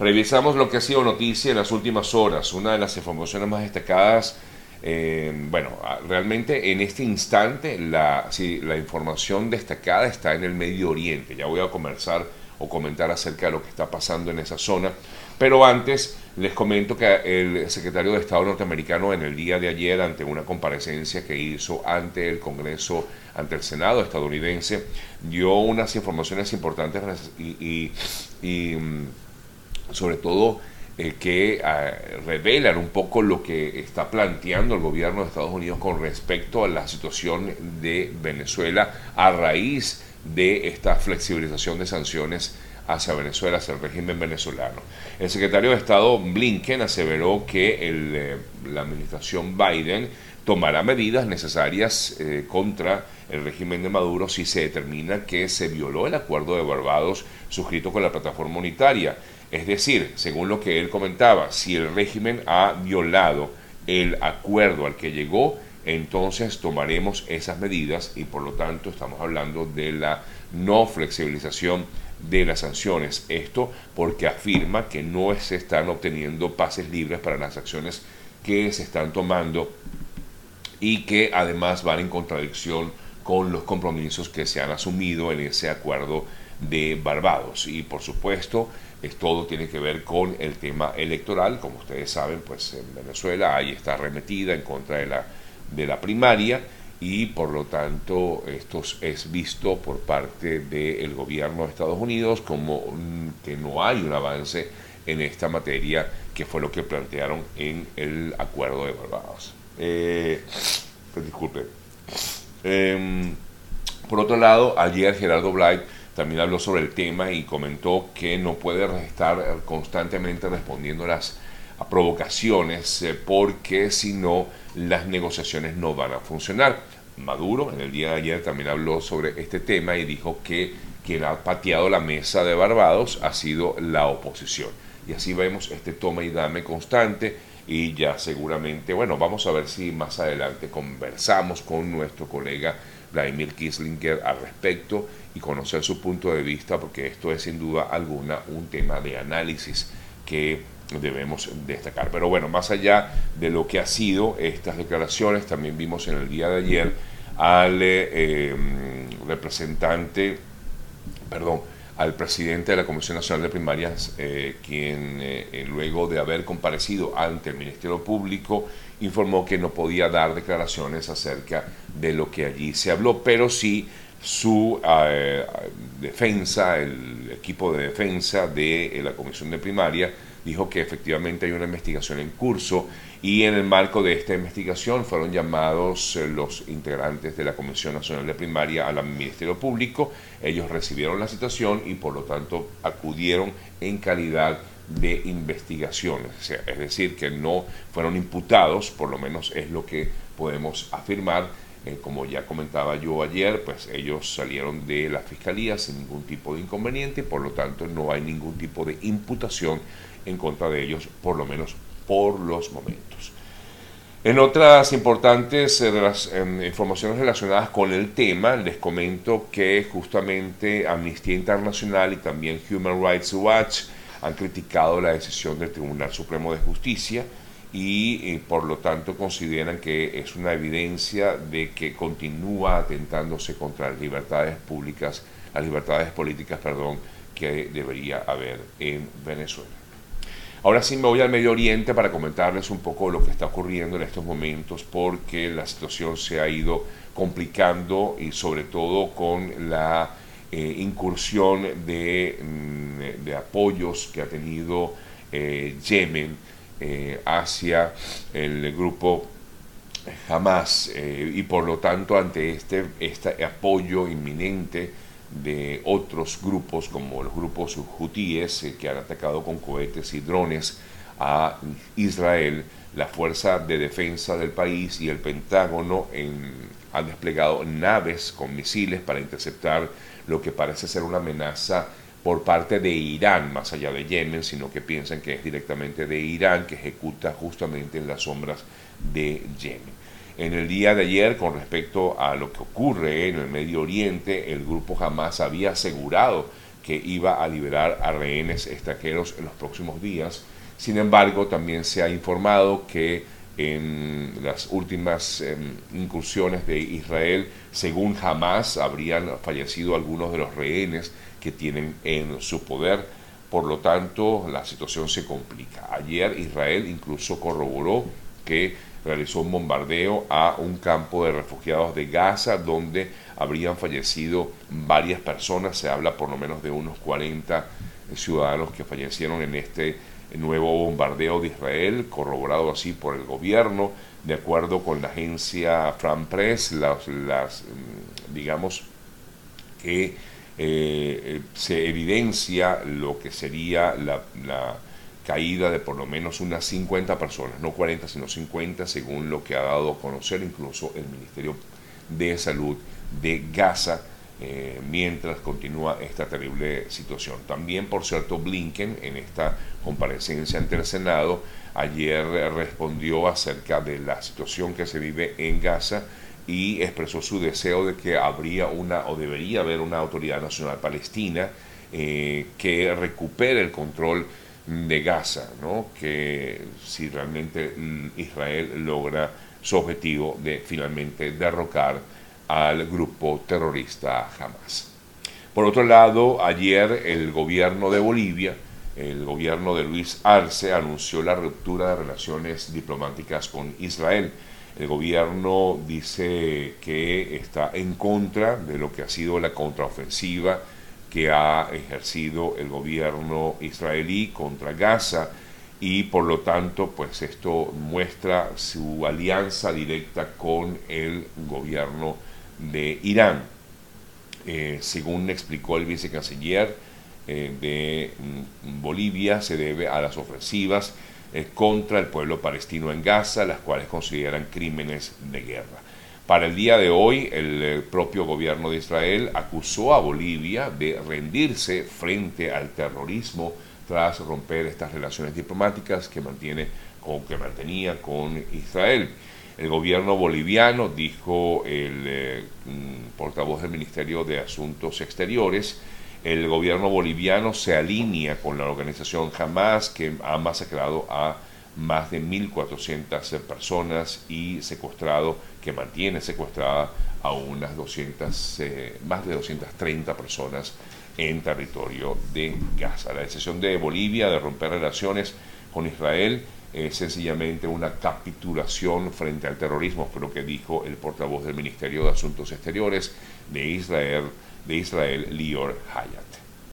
Revisamos lo que ha sido noticia en las últimas horas. Una de las informaciones más destacadas, eh, bueno, realmente en este instante la información destacada está en el Medio Oriente. Ya voy a conversar o comentar acerca de lo que está pasando en esa zona. Pero antes les comento que el secretario de Estado norteamericano en el día de ayer, ante una comparecencia que hizo ante el Congreso, ante el Senado estadounidense, dio unas informaciones importantes y, mm, sobre todo eh, que ah, revelan un poco lo que está planteando el gobierno de Estados Unidos con respecto a la situación de Venezuela a raíz de esta flexibilización de sanciones hacia Venezuela, hacia el régimen venezolano. El secretario de Estado Blinken aseveró que eh, la administración Biden tomará medidas necesarias eh, contra el régimen de Maduro si se determina que se violó el acuerdo de Barbados suscrito con la plataforma unitaria. Es decir, según lo que él comentaba, si el régimen ha violado el acuerdo al que llegó, entonces tomaremos esas medidas y por lo tanto estamos hablando de la no flexibilización de las sanciones. Esto porque afirma que no se están obteniendo pases libres para las acciones que se están tomando y que además van en contradicción con los compromisos que se han asumido en ese acuerdo de Barbados. Y por supuesto, es, todo tiene que ver con el tema electoral. Como ustedes saben, pues en Venezuela ahí está arremetida en contra de la, de la primaria y por lo tanto esto es visto por parte del gobierno de Estados Unidos como que no hay un avance en esta materia que fue lo que plantearon en el acuerdo de Barbados. Eh, pues disculpe. Em, por otro lado, ayer Gerardo Blight también habló sobre el tema y comentó que no puede estar constantemente respondiendo las a provocaciones eh, porque si no las negociaciones no van a funcionar. Maduro en el día de ayer también habló sobre este tema y dijo que quien ha pateado la mesa de Barbados ha sido la oposición. Y así vemos este toma y dame constante y ya seguramente, bueno, vamos a ver si más adelante conversamos con nuestro colega Vladimir Kislinger al respecto y conocer su punto de vista porque esto es sin duda alguna un tema de análisis que debemos destacar. Pero bueno, más allá de lo que ha sido estas declaraciones, también vimos en el día de ayer al eh, representante, perdón, al presidente de la Comisión Nacional de Primarias, eh, quien eh, luego de haber comparecido ante el Ministerio Público informó que no podía dar declaraciones acerca de lo que allí se habló, pero sí su defensa, el equipo de defensa de la Comisión de Primaria, dijo que efectivamente hay una investigación en curso y en el marco de esta investigación fueron llamados eh, los integrantes de la Comisión Nacional de Primaria al Ministerio Público. Ellos recibieron la situación y por lo tanto acudieron en calidad de investigación. es decir, que no fueron imputados, por lo menos es lo que podemos afirmar. Eh, como ya comentaba yo ayer, pues ellos salieron de la fiscalía sin ningún tipo de inconveniente, por lo tanto no hay ningún tipo de imputación en contra de ellos, por lo menos por los momentos. En otras importantes eh, em, informaciones relacionadas con el tema, les comento que justamente Amnistía Internacional y también Human Rights Watch han criticado la decisión del Tribunal Supremo de Justicia y, eh, por lo tanto consideran que es una evidencia de que continúa atentándose contra las libertades públicas, las libertades políticas, perdón, que debería haber en Venezuela. Ahora sí me voy al Medio Oriente para comentarles un poco lo que está ocurriendo en estos momentos porque la situación se ha ido complicando y sobre todo con la eh, incursión de, mm, de, apoyos que ha tenido eh, Yemen eh, hacia el grupo Hamas y por lo tanto ante este, este apoyo inminente de otros grupos como los grupos hutíes eh, que han atacado con cohetes y drones a Israel, la Fuerza de Defensa del país y el Pentágono han desplegado naves con misiles para interceptar lo que parece ser una amenaza por parte de Irán, más allá de Yemen, sino que piensan que es directamente de Irán que ejecuta justamente en las sombras de Yemen. En el día de ayer, con respecto a lo que ocurre en el Medio Oriente, el grupo Hamas había asegurado que iba a liberar a rehenes extranjeros en los próximos días. Sin embargo, también se ha informado que en las últimas em, incursiones de Israel, según Hamas, habrían fallecido algunos de los rehenes que tienen en su poder. Por lo tanto, la situación se complica. Ayer Israel incluso corroboró que realizó un bombardeo a un campo de refugiados de Gaza donde habrían fallecido varias personas. Se habla por lo menos de unos 40 ciudadanos que fallecieron en este nuevo bombardeo de Israel, corroborado así por el gobierno, de acuerdo con la agencia Fran Press, las, mm, digamos que eh, se evidencia lo que sería la, caída de por lo menos unas 50 personas, no 40 sino 50, según lo que ha dado a conocer incluso el Ministerio de Salud de Gaza eh, mientras continúa esta terrible situación. También, por cierto, Blinken en esta comparecencia ante el Senado ayer respondió acerca de la situación que se vive en Gaza y expresó su deseo de que habría una o debería haber una autoridad nacional palestina eh, que recupere el control de Gaza, ¿no? que si realmente mm, Israel logra su objetivo de finalmente derrocar al grupo terrorista Hamas. Por otro lado, ayer el gobierno de Bolivia, el gobierno de Luis Arce, anunció la ruptura de relaciones diplomáticas con Israel. El gobierno dice que está en contra de lo que ha sido la contraofensiva que ha ejercido el gobierno israelí contra Gaza y por lo tanto pues esto muestra su alianza directa con el gobierno de Irán. Eh, según explicó el vicecanciller eh, de mm, Bolivia, se debe a las ofensivas eh, contra el pueblo palestino en Gaza, las cuales consideran crímenes de guerra. Para el día de hoy, el propio gobierno de Israel acusó a Bolivia de rendirse frente al terrorismo tras romper estas relaciones diplomáticas que mantiene o que mantenía con Israel. El gobierno boliviano, dijo el eh, mm, portavoz del Ministerio de Asuntos Exteriores, el gobierno boliviano se alinea con la organización Hamas que ha masacrado a más de 1.400 personas y secuestrado, que mantiene secuestrada a unas 200, eh, más de 230 personas en territorio de Gaza. La decisión de Bolivia de romper relaciones con Israel es sencillamente una capitulación frente al terrorismo, fue lo que dijo el portavoz del Ministerio de Asuntos Exteriores de Israel, de Israel Lior Hayat.